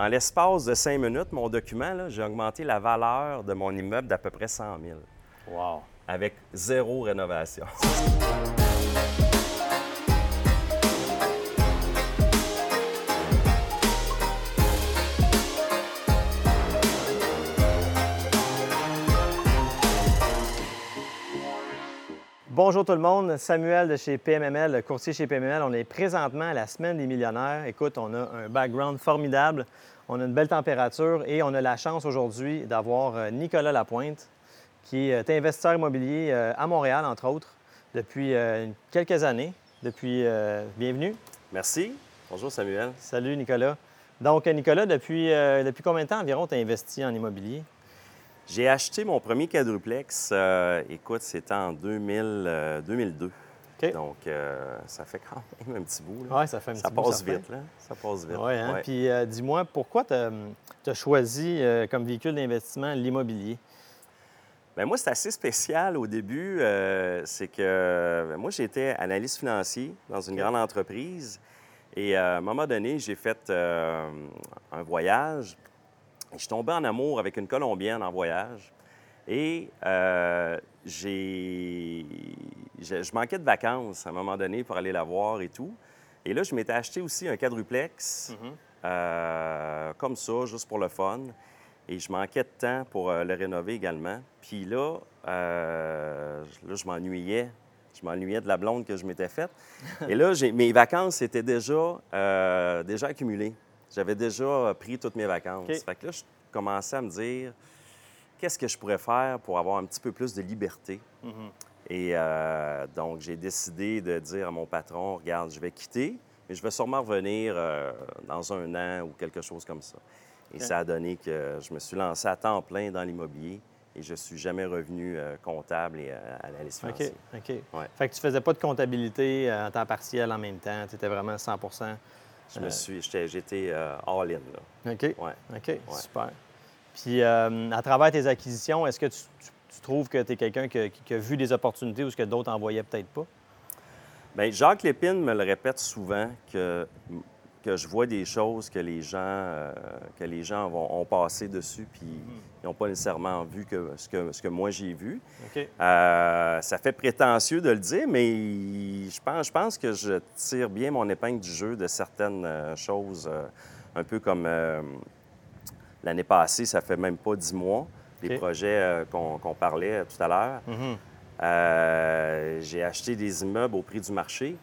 en l'espace de cinq minutes, mon document, j'ai augmenté la valeur de mon immeuble d'à peu près 100 000 Wow. avec zéro rénovation. Bonjour tout le monde, Samuel de chez PMML, courtier chez PMML. On est présentement à la semaine des millionnaires. Écoute, on a un background formidable, on a une belle température et on a la chance aujourd'hui d'avoir euh, Nicolas Lapointe, qui est investisseur immobilier euh, à Montréal, entre autres, depuis euh, quelques années. Depuis, bienvenue. Merci. Bonjour Samuel. Salut Nicolas. Donc, Nicolas, depuis, euh, depuis combien de temps environ tu as investi en immobilier? J'ai acheté mon premier quadruplex, euh, écoute, c'était en 2000, euh, 2002. Donc, euh, ça fait quand même un petit bout. Oui, ça fait un petit ça bout, passe vite, là. Ça passe vite. Oui, hein? Ouais. Puis euh, dis-moi, pourquoi tu as, choisi euh, comme véhicule d'investissement l'immobilier? Ben, moi, c'est assez spécial au début. c'est que ben, moi, j'étais analyste financier dans une grande entreprise. Et à un moment donné, j'ai fait un voyage. Et je suis tombé en amour avec une Colombienne en voyage. Et euh, j'ai... Je, je manquais de vacances à un moment donné pour aller la voir et tout. Et là, je m'étais acheté aussi un quadruplex, euh, comme ça, juste pour le fun. Et je manquais de temps pour euh, le rénover également. Puis là, là je m'ennuyais. Je m'ennuyais de la blonde que je m'étais faite. Et là, mes vacances étaient déjà, déjà accumulées. J'avais déjà pris toutes mes vacances. Fait que là, je commençais à me dire, qu'est-ce que je pourrais faire pour avoir un petit peu plus de liberté? Et euh, donc, j'ai décidé de dire à mon patron, regarde, je vais quitter, mais je vais sûrement revenir euh, dans un an ou quelque chose comme ça. Et ça a donné que je me suis lancé à temps plein dans l'immobilier et je suis jamais revenu euh, comptable et euh, à la liste OK. OK. Ouais. Fait que tu faisais pas de comptabilité en temps partiel en même temps. Tu étais vraiment 100% Je me suis, j'étais, all-in, là. OK. Ouais. OK, super. Puis, euh, à travers tes acquisitions, est-ce que tu, tu- tu trouves que tu es quelqu'un qui, a- qui a vu des opportunités ou ce que d'autres en voyaient peut-être pas? Bien, Jacques Lépine me le répète souvent que, que je vois des choses que les gens, euh, que les gens vont, ont passé dessus, puis ils n'ont pas nécessairement vu que, ce, que, ce que moi j'ai vu. Euh, ça fait prétentieux de le dire, mais je pense, je pense que je tire bien mon épingle du jeu de certaines choses, un peu comme l'année passée, ça fait même pas dix mois, les projets euh, qu'on parlait tout à l'heure. Mhm. Euh, j'ai acheté des immeubles au prix du marché,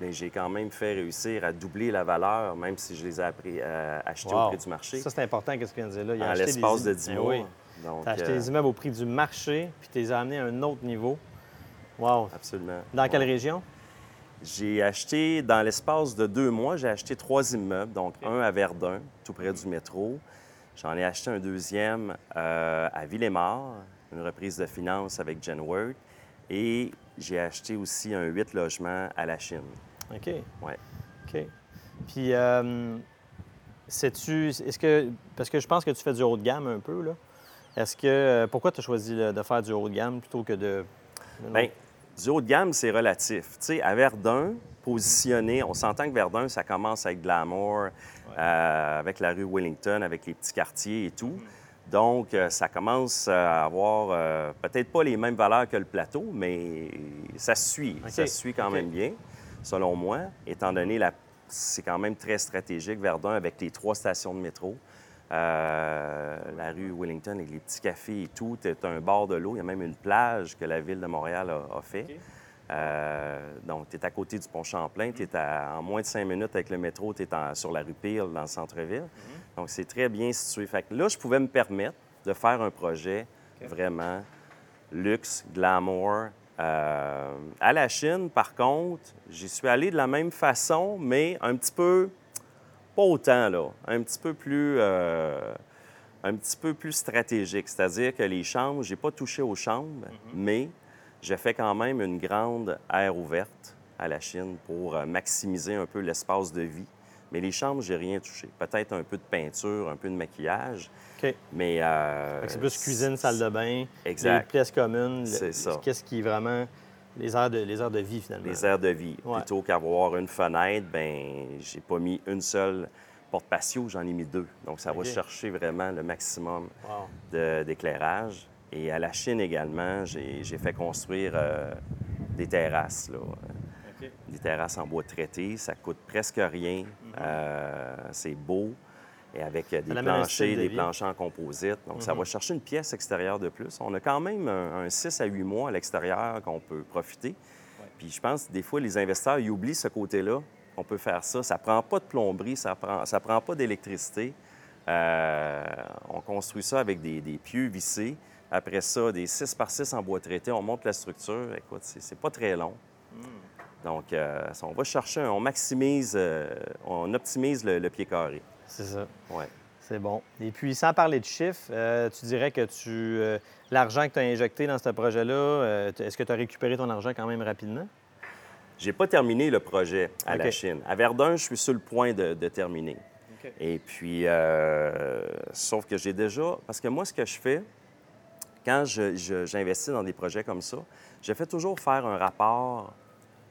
mais j'ai quand même fait réussir à doubler la valeur, même si je les ai appris- euh, achetés Wow. au prix du marché, Ça, c'est important, qu'est-ce que tu viens de dire là? Il a des l'espace de im- 10 Ben mois. oui. Tu as acheté euh, des immeubles au prix du marché, puis tu les as amenés à un autre niveau. Wow. Absolument. Dans quelle région? J'ai acheté, dans l'espace de deux mois, j'ai acheté trois immeubles, donc un à Verdun, tout près du métro. J'en ai acheté un deuxième euh, à Villemort, une reprise de finances avec Genworth. Et j'ai acheté aussi un huit logements à la Chine. OK. Ouais. OK. Puis, euh, sais-tu, est-ce que, parce que je pense que tu fais du haut de gamme un peu, là. Est-ce que, euh, pourquoi tu as choisi de faire du haut de gamme plutôt que de. de- Bien, du haut de gamme, c'est relatif. Tu sais, à Verdun, on s'entend que Verdun, ça commence avec Glamour, euh, avec la rue Wellington, avec les petits quartiers et tout. Donc, euh, ça commence à avoir euh, peut-être pas les mêmes valeurs que le plateau, mais ça suit. Ça se suit quand même bien, selon moi, étant donné la... c'est quand même très stratégique, Verdun, avec les trois stations de métro. Euh, la rue Wellington avec les petits cafés et tout. Tu un bord de l'eau. Il y a même une plage que la ville de Montréal a, a fait. Euh, donc, tu es à côté du pont Champlain. Tu es en moins de cinq minutes avec le métro. Tu es sur la rue Peel, dans le centre-ville. Donc, c'est très bien situé. Fait que là, je pouvais me permettre de faire un projet vraiment luxe, glamour. Euh, à la Chine, par contre, j'y suis allé de la même façon, mais un petit peu, pas autant, là, un petit peu plus, euh, un petit peu plus stratégique. C'est-à-dire que les chambres, j'ai pas touché aux chambres, mais j'ai fait quand même une grande aire ouverte à la Chine pour euh, maximiser un peu l'espace de vie. Mais les chambres, j'ai rien touché. Peut-être un peu de peinture, un peu de maquillage, OK. mais... euh, c'est plus cuisine, salle de bain, Exact. les pièces communes. C'est ça. Qu'est-ce qui est vraiment les heures de, les heures de vie, finalement. les aires de vie. Ouais. Plutôt qu'avoir une fenêtre, ben j'ai pas mis une seule porte patio, j'en ai mis deux. Donc, ça va chercher vraiment le maximum Wow. d'éclairage. Et à la Chine également, j'ai fait construire euh, des terrasses. Là. Des terrasses en bois traité. Ça coûte presque rien. Euh, c'est beau. Et avec euh, des planchers, de des planchers en composite. Donc, ça va chercher une pièce extérieure de plus. On a quand même un, un 6 à 8 mois à l'extérieur qu'on peut profiter. Puis je pense que des fois, les investisseurs, ils oublient ce côté-là. On peut faire ça. Ça prend pas de plomberie, ça prend, ça prend pas d'électricité. Euh, on construit ça avec des, des pieux vissés. Après ça, des 6 par 6 en bois traité. On monte la structure. Écoute, c'est pas très long. Donc, euh, on va chercher, on maximise, euh, on optimise le, le pied carré. C'est ça. Ouais. C'est bon. Et puis, sans parler de chiffres, euh, tu dirais que tu l'argent que tu as injecté dans ce projet-là, est-ce que tu as récupéré ton argent quand même rapidement? J'ai pas terminé le projet à la. Chine. À Verdun, je suis sur le point de, de terminer. Et puis, sauf que j'ai déjà... Parce que moi, ce que je fais, quand j'investis dans des projets comme ça, je fais toujours faire un rapport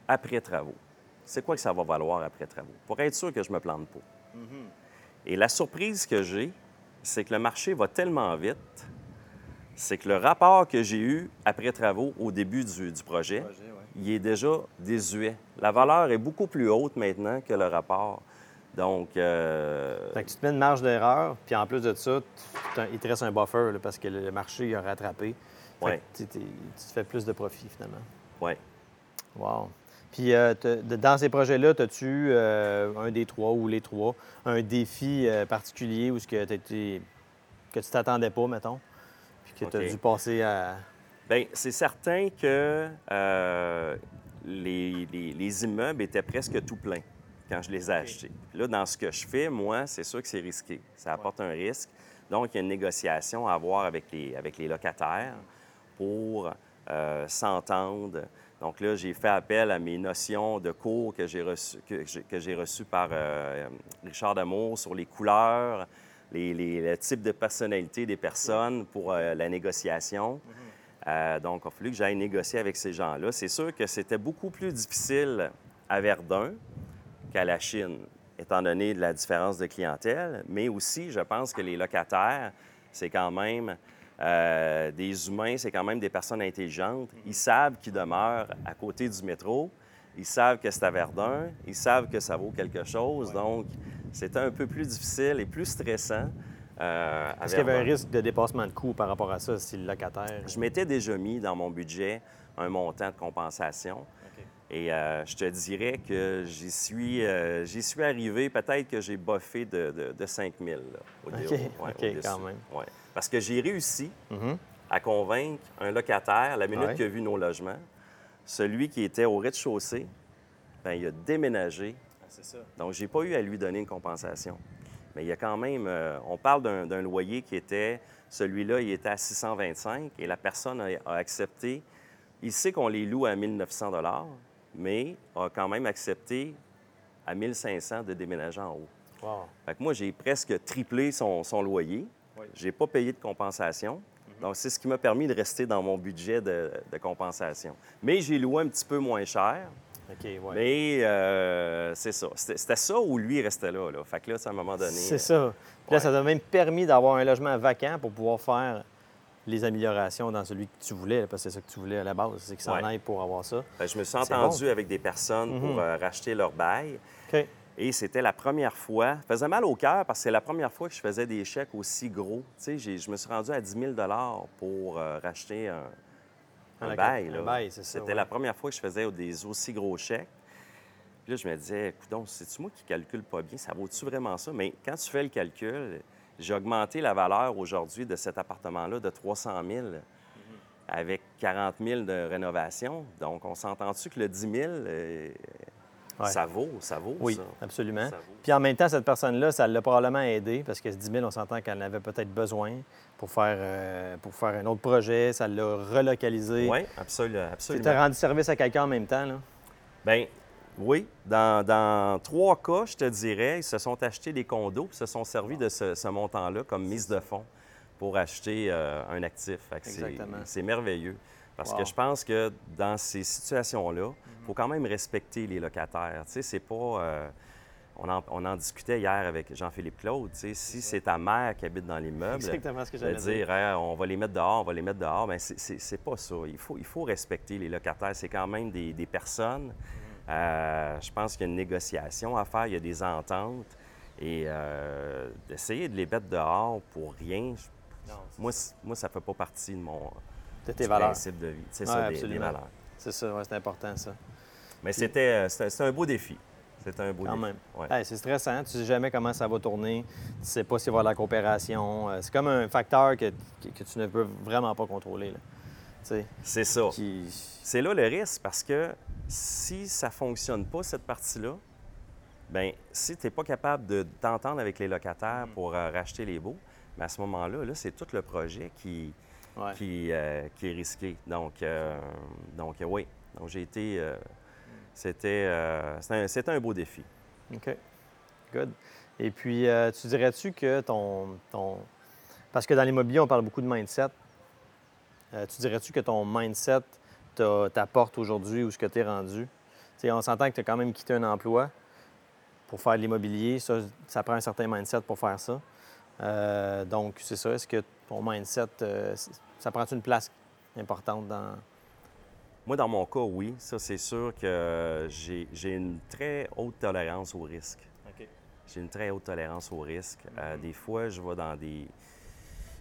après travaux. C'est quoi que ça va valoir après travaux? Pour être sûr que je me plante pas. Et la surprise que j'ai, c'est que le marché va tellement vite, c'est que le rapport que j'ai eu après travaux au début du, du projet, il est déjà désuet. La valeur est beaucoup plus haute maintenant que le rapport. Donc, euh, Fait que tu te mets une marge d'erreur, puis en plus de ça, tu- il te reste un buffer là, parce que le marché il a rattrapé. Ouais. tu te fais plus de profit finalement. ouais. Wow. Puis euh, dans ces projets-là, as-tu euh, un des trois ou les trois, un défi particulier où ce que, tu t'attendais pas, mettons, puis que tu as dû passer à. Bien, c'est certain que les, les- les immeubles étaient presque tout pleins quand je les ai achetés. Puis là, dans ce que je fais, moi, c'est sûr que c'est risqué. Ça apporte un risque. Donc, il y a une négociation à avoir avec les, avec les locataires pour euh, s'entendre. Donc là, j'ai fait appel à mes notions de cours que j'ai reçues que reçues par euh, Richard Damour sur les couleurs, les, les- le type de personnalité des personnes pour euh, la négociation. Euh, donc, il a fallu que j'aille négocier avec ces gens-là. C'est sûr que c'était beaucoup plus difficile à Verdun qu'à la Chine, étant donné de la différence de clientèle, mais aussi, je pense que les locataires, c'est quand même euh, des humains, c'est quand même des personnes intelligentes. Ils savent qu'ils demeurent à côté du métro, ils savent que c'est à Verdun, ils savent que ça vaut quelque chose. Donc, c'était un peu plus difficile et plus stressant. euh, Est-ce qu'il y avait un risque de dépassement de coût par rapport à ça si le locataire. Je m'étais déjà mis dans mon budget un montant de compensation. Et euh, je te dirais que j'y suis, euh, j'y suis arrivé, peut-être que j'ai boffé de, de, de 5 000 là, au OK, ouais, quand même. Ouais. Parce que j'ai réussi Mhm. à convaincre un locataire, la minute Ouais. qu'il a vu nos logements, celui qui était au rez-de-chaussée, ben, il a déménagé. c'est ça. Donc, j'ai pas eu à lui donner une compensation. Mais il y a quand même, euh, on parle d'un, d'un loyer qui était, celui-là, il était à 625 et la personne a, a accepté. Il sait qu'on les loue à 1900 mais a quand même accepté à 1500 de déménager en haut. Wow. Fait que moi, j'ai presque triplé son, son loyer. Oui. J'ai pas payé de compensation. Donc, c'est ce qui m'a permis de rester dans mon budget de, de compensation. Mais j'ai loué un petit peu moins cher. OK, ouais. Mais euh, c'est ça. C'était ça où lui restait là, là. Fait que là, à un moment donné. C'est ça. Puis là, ouais. ça t'a même permis d'avoir un logement vacant pour pouvoir faire les améliorations dans celui que tu voulais, parce que c'est ça que tu voulais à la base, c'est que ça en aille pour avoir ça. Que je me suis entendu avec des personnes Mhm. pour euh, racheter leur bail. Et c'était la première fois. Ça faisait mal au cœur parce que c'est la première fois que je faisais des chèques aussi gros. Tu sais, je me suis rendu à 10 000 pour euh, racheter un, un Un bail. C'était ouais. la première fois que je faisais des aussi gros chèques. Puis là, je me disais, écoute, c'est-tu moi qui calcule pas bien? Ça vaut-tu vraiment ça? Mais quand tu fais le calcul, j'ai augmenté la valeur aujourd'hui de cet appartement-là de 300 000 avec 40 000 de rénovation. Donc, on s'entend-tu que le 10 000, euh, Ouais. ça vaut, ça vaut, Oui, ça? absolument. Ça vaut. Puis en même temps, cette personne-là, ça l'a probablement aidé parce que ce 10 000, on s'entend qu'elle en avait peut-être besoin pour faire, euh, pour faire un autre projet. Ça l'a relocalisé. Oui, absolument. Tu absolument. as rendu service à quelqu'un en même temps, là? Bien, oui. Dans, dans trois cas, je te dirais, ils se sont achetés des condos puis se sont servis de ce, ce montant-là comme mise de fonds pour acheter euh, un actif. C'est- Exactement. C'est merveilleux. Parce Wow. que je pense que dans ces situations-là, il faut quand même respecter les locataires. Tu sais, c'est pas... euh, on en, on en discutait hier avec Jean-Philippe Claude. tu sais, Si c'est ta mère qui habite dans l'immeuble, Exactement ce que de j'allais dire. dire Hey, on va les mettre dehors, on va les mettre dehors, bien, c'est- c'est pas ça. Il faut, il faut respecter les locataires. C'est quand même des, des personnes. Euh, je pense qu'il y a une négociation à faire, il y a des ententes. Et euh, d'essayer de les mettre dehors pour rien, je- moi, ça fait pas partie de mon De tes du valeurs. principe de vie. C'est Ouais, ça, des- valeurs. C'est ça, ouais, c'est important, ça. Mais c'était euh, c'était- c'était un beau défi. C'était un beau Quand défi. même. Ouais. Hey, c'est stressant. Tu sais jamais comment ça va tourner. Tu sais pas s'il va y avoir de la coopération. C'est comme un facteur que, que- que tu ne peux vraiment pas contrôler. là. Tu sais, C'est ça. qui... C'est là le risque parce que si ça fonctionne pas, cette partie-là, bien, si tu n'es pas capable de t'entendre avec les locataires Mm. pour euh, racheter les baux, bien, à ce moment-là, là, c'est tout le projet qui, Ouais. qui, euh, qui est risqué. Donc, euh, donc oui. Donc, j'ai été. c'était, c'était un, un beau défi. OK. Good. Et puis, tu dirais-tu que ton, ton... Parce que dans l'immobilier, on parle beaucoup de mindset. Tu dirais-tu que ton mindset t'apporte aujourd'hui où ce que tu es rendu? On s'entend que tu as quand même quitté un emploi pour faire de l'immobilier. Ça, ça prend un certain mindset pour faire ça. Euh, donc, c'est ça. Est-ce que ton mindset, euh, ça prend une place importante dans... Moi, dans mon cas, oui. Ça, c'est sûr que j'ai j'ai une très haute tolérance au risque. J'ai une très haute tolérance au risque. Euh, des fois, je vais dans des.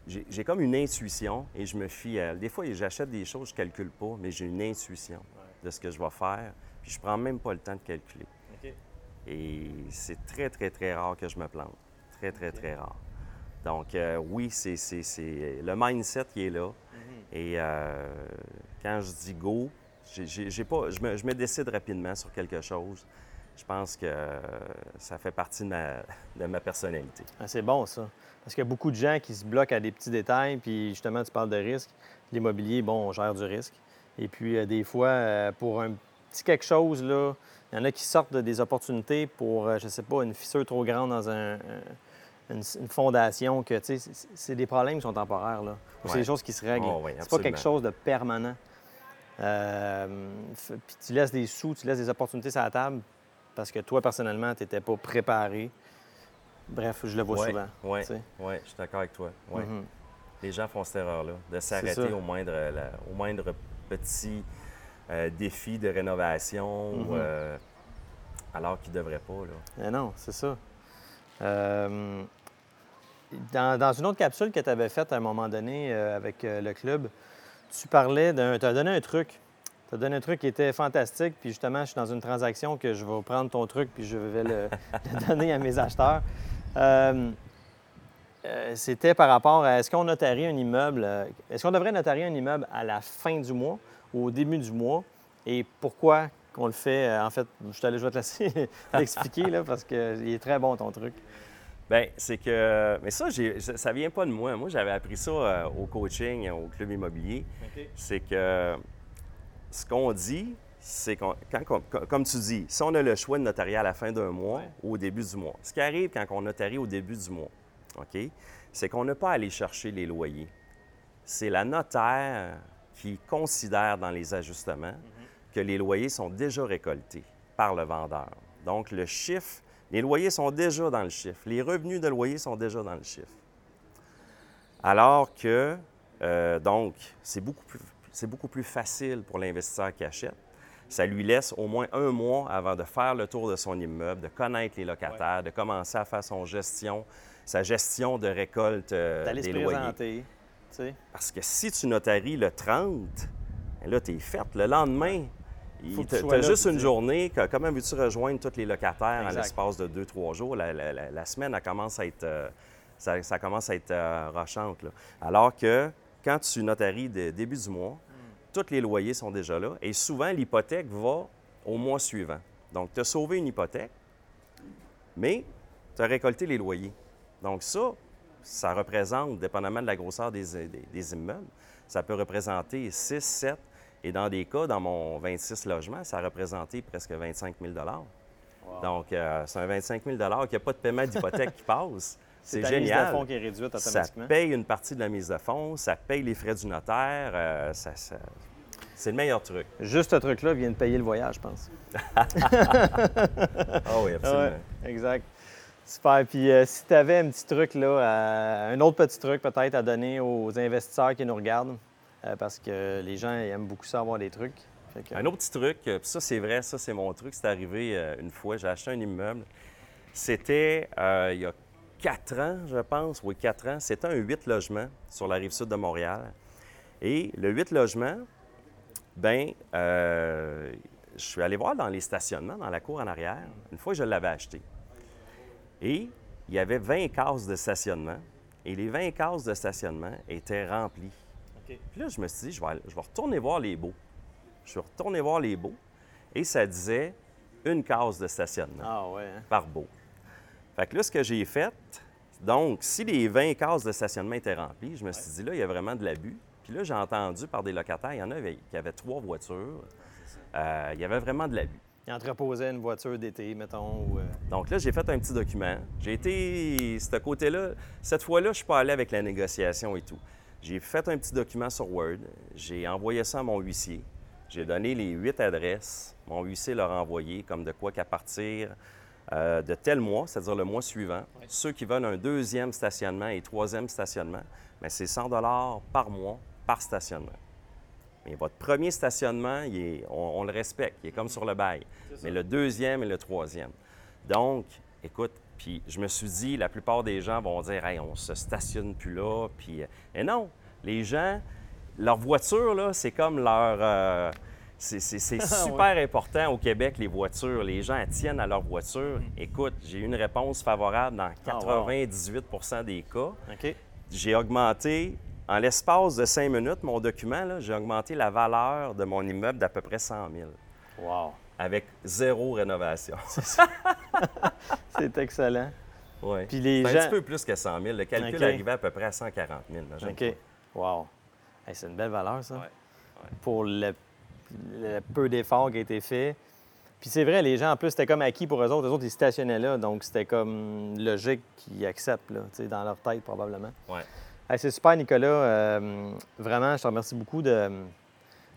J'ai comme une intuition et je me fie à. Des fois, j'achète des choses, je ne calcule pas, mais j'ai une intuition de ce que je vais faire. Puis je prends même pas le temps de calculer. Et c'est très, très, très rare que je me plante. Très, très, très rare. Donc, euh, oui, c'est le mindset qui est là. Et euh, quand je dis go, pas, je, me, je me décide rapidement sur quelque chose. Je pense que ça fait partie de ma, de ma personnalité. Ah, c'est bon, ça. Parce qu'il y a beaucoup de gens qui se bloquent à des petits détails, puis justement, tu parles de risque. L'immobilier, bon, on gère du risque. Et puis, euh, des fois, euh, pour un petit quelque chose, là, il y en a qui sortent de des opportunités pour, euh, je sais pas, une fissure trop grande dans un- un- une, une fondation, que, tu sais, c'est- des problèmes qui sont temporaires, là. Ou c'est des choses qui se règlent. Oh, oui, c'est pas quelque chose de permanent. Euh, puis tu laisses des sous, tu laisses des opportunités sur la table parce que toi, personnellement, tu n'étais pas préparé. Bref, je le vois Ouais, souvent. ouais. Oui, je suis d'accord avec toi. Ouais. Mhm. Les gens font cette erreur-là, de s'arrêter au moindre, la- au moindre petit euh, défi de rénovation, Mhm. euh, alors qu'ils ne devraient pas. Là. Non, c'est ça. Euh, dans, dans une autre capsule que tu avais faite à un moment donné avec le club, tu parlais d'un. Tu as donné un truc. Tu as donné un truc qui était fantastique. Puis justement, je suis dans une transaction que je vais prendre ton truc puis je vais le, le donner à mes acheteurs. Euh, euh, C'était par rapport à est-ce qu'on notarie un immeuble, euh, est-ce qu'on devrait notarier un immeuble à la fin du mois ou au début du mois? Et pourquoi qu'on le fait. en fait, je, t'allais- je vais te laisser l'expliquer là, parce qu'il est très bon ton truc. Bien, c'est que. Mais ça, j'ai- ça vient pas de moi. Moi, j'avais appris ça au coaching, au club immobilier. C'est que ce qu'on dit, c'est qu'on. quand- com- com- comme tu dis, si on a le choix de notarier à la fin d'un mois Ouais. ou au début du mois, ce qui arrive quand on notarie au début du mois, OK, c'est qu'on n'a pas à aller chercher les loyers. C'est la notaire qui considère dans les ajustements que les loyers sont déjà récoltés par le vendeur. Donc, le chiffre, les loyers sont déjà dans le chiffre. Les revenus de loyer sont déjà dans le chiffre. Alors que, euh, donc, c'est beaucoup, plus, c'est beaucoup plus facile pour l'investisseur qui achète. Ça lui laisse au moins un mois avant de faire le tour de son immeuble, de connaître les locataires, de commencer à faire son gestion, sa gestion de récolte euh, D'aller se des loyers. Parce que si tu notaries le 30, ben là, tu es faite. Le lendemain, tu as juste une journée. que- comment veux-tu rejoindre tous les locataires en l'espace de deux, trois jours? La, la- la- la semaine, elle commence à être, euh, ça, ça commence à être euh, rochante. là. Alors que quand tu notaries de début du mois. Tous les loyers sont déjà là et souvent, l'hypothèque va au mois suivant. Donc, tu as sauvé une hypothèque, mais tu as récolté les loyers. Donc, ça, ça représente, dépendamment de la grosseur des, des- des immeubles, ça peut représenter 6, 7, et dans des cas, dans mon 26 logements, ça a représenté presque 25 000 Donc, euh, c'est un 25 000 qu'il n'y a pas de paiement d'hypothèque qui passe. C'est ta mise de génial. fonds qui est réduite Ça paye une partie de la mise de fonds, ça paye les frais du notaire. euh, ça, ça- C'est le meilleur truc. Juste ce truc-là vient de payer le voyage, je pense. Ah oui, absolument. Ouais, exact. Super. Puis euh, si tu avais un petit truc, là, euh, un autre petit truc peut-être à donner aux investisseurs qui nous regardent, euh, parce que les gens aiment beaucoup ça avoir des trucs. Que- Un autre petit truc, puis ça c'est vrai, ça c'est mon truc, c'est arrivé une fois, j'ai acheté un immeuble. C'était il y a quatre ans, je pense, oui, quatre ans. C'était un huit logements sur la rive sud de Montréal. Et le huit logements, ben, euh, je suis allé voir dans les stationnements, dans la cour en arrière, une fois que je l'avais acheté. Et il y avait 20 cases de stationnement. Et les 20 cases de stationnement étaient remplies. Puis là, je me suis dit, je vais, je vais retourner voir les beaux. Je suis retourné voir les beaux. Et ça disait une case de stationnement Ah ouais. hein? par beau. Fait que là, ce que j'ai fait, donc, si les 20 cases de stationnement étaient remplies, je me suis dit, là, il y a vraiment de l'abus. Puis là, j'ai entendu par des locataires, il y en avait qui avaient trois voitures. Euh, il y avait vraiment de l'abus. Il entreposait une voiture d'été, mettons. Ou, euh, Donc là, j'ai fait un petit document. J'ai été, ce côté-là, cette fois-là, je suis pas allé avec la négociation et tout. J'ai fait un petit document sur Word. J'ai envoyé ça à mon huissier. J'ai donné les huit adresses. Mon huissier leur a envoyé comme de quoi qu'à partir euh, de tel mois, c'est-à-dire le mois suivant, ceux qui veulent un deuxième stationnement et troisième stationnement, bien, c'est 100 par mois par stationnement. Mais votre premier stationnement, il est- on, on le respecte, il est comme sur le bail. Mais le deuxième et le troisième. Donc, écoute, puis je me suis dit, la plupart des gens vont dire, hey, on se stationne plus là. Puis, euh, et non, les gens, leur voiture, là, c'est comme leur. euh, c'est c'est super important au Québec, les voitures. Les gens tiennent à leur voiture. Écoute, j'ai eu une réponse favorable dans Ah, wow. 98% des cas j'ai augmenté, en l'espace de cinq minutes, mon document, j'ai augmenté la valeur de mon immeuble d'à peu près 100 000 Wow. avec zéro rénovation. C'est excellent. Ouais. Puis les C'est gens- un petit peu plus que 100 000. Le calcul OK. arrivait à peu près à 140 000. imagine. OK. Wow. Hey, c'est une belle valeur, ça. Ouais, ouais. Pour le, le peu d'efforts qui a été fait. Puis c'est vrai, les gens, en plus, c'était comme acquis pour eux autres. Eux autres, ils stationnaient là. Donc, c'était comme logique qu'ils acceptent, là, tu sais, dans leur tête, probablement. Ouais. Hey, c'est super, Nicolas. Euh, vraiment, je te remercie beaucoup de,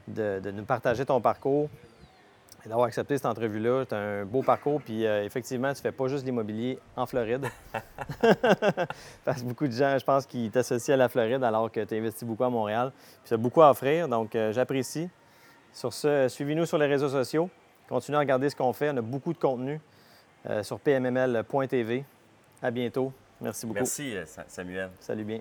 de, de nous partager ton parcours et d'avoir accepté cette entrevue-là. C'est un beau parcours. Puis euh, effectivement, tu fais pas juste l'immobilier en Floride. Parce que beaucoup de gens, je pense, qui t'associent à la Floride alors que tu investis beaucoup à Montréal. Puis tu as beaucoup à offrir. Donc, euh, j'apprécie. Sur ce, suivez-nous sur les réseaux sociaux. Continuez à regarder ce qu'on fait. On a beaucoup de contenu euh, sur pmml.tv. À bientôt. Merci beaucoup. Merci, euh, Samuel. Salut bien.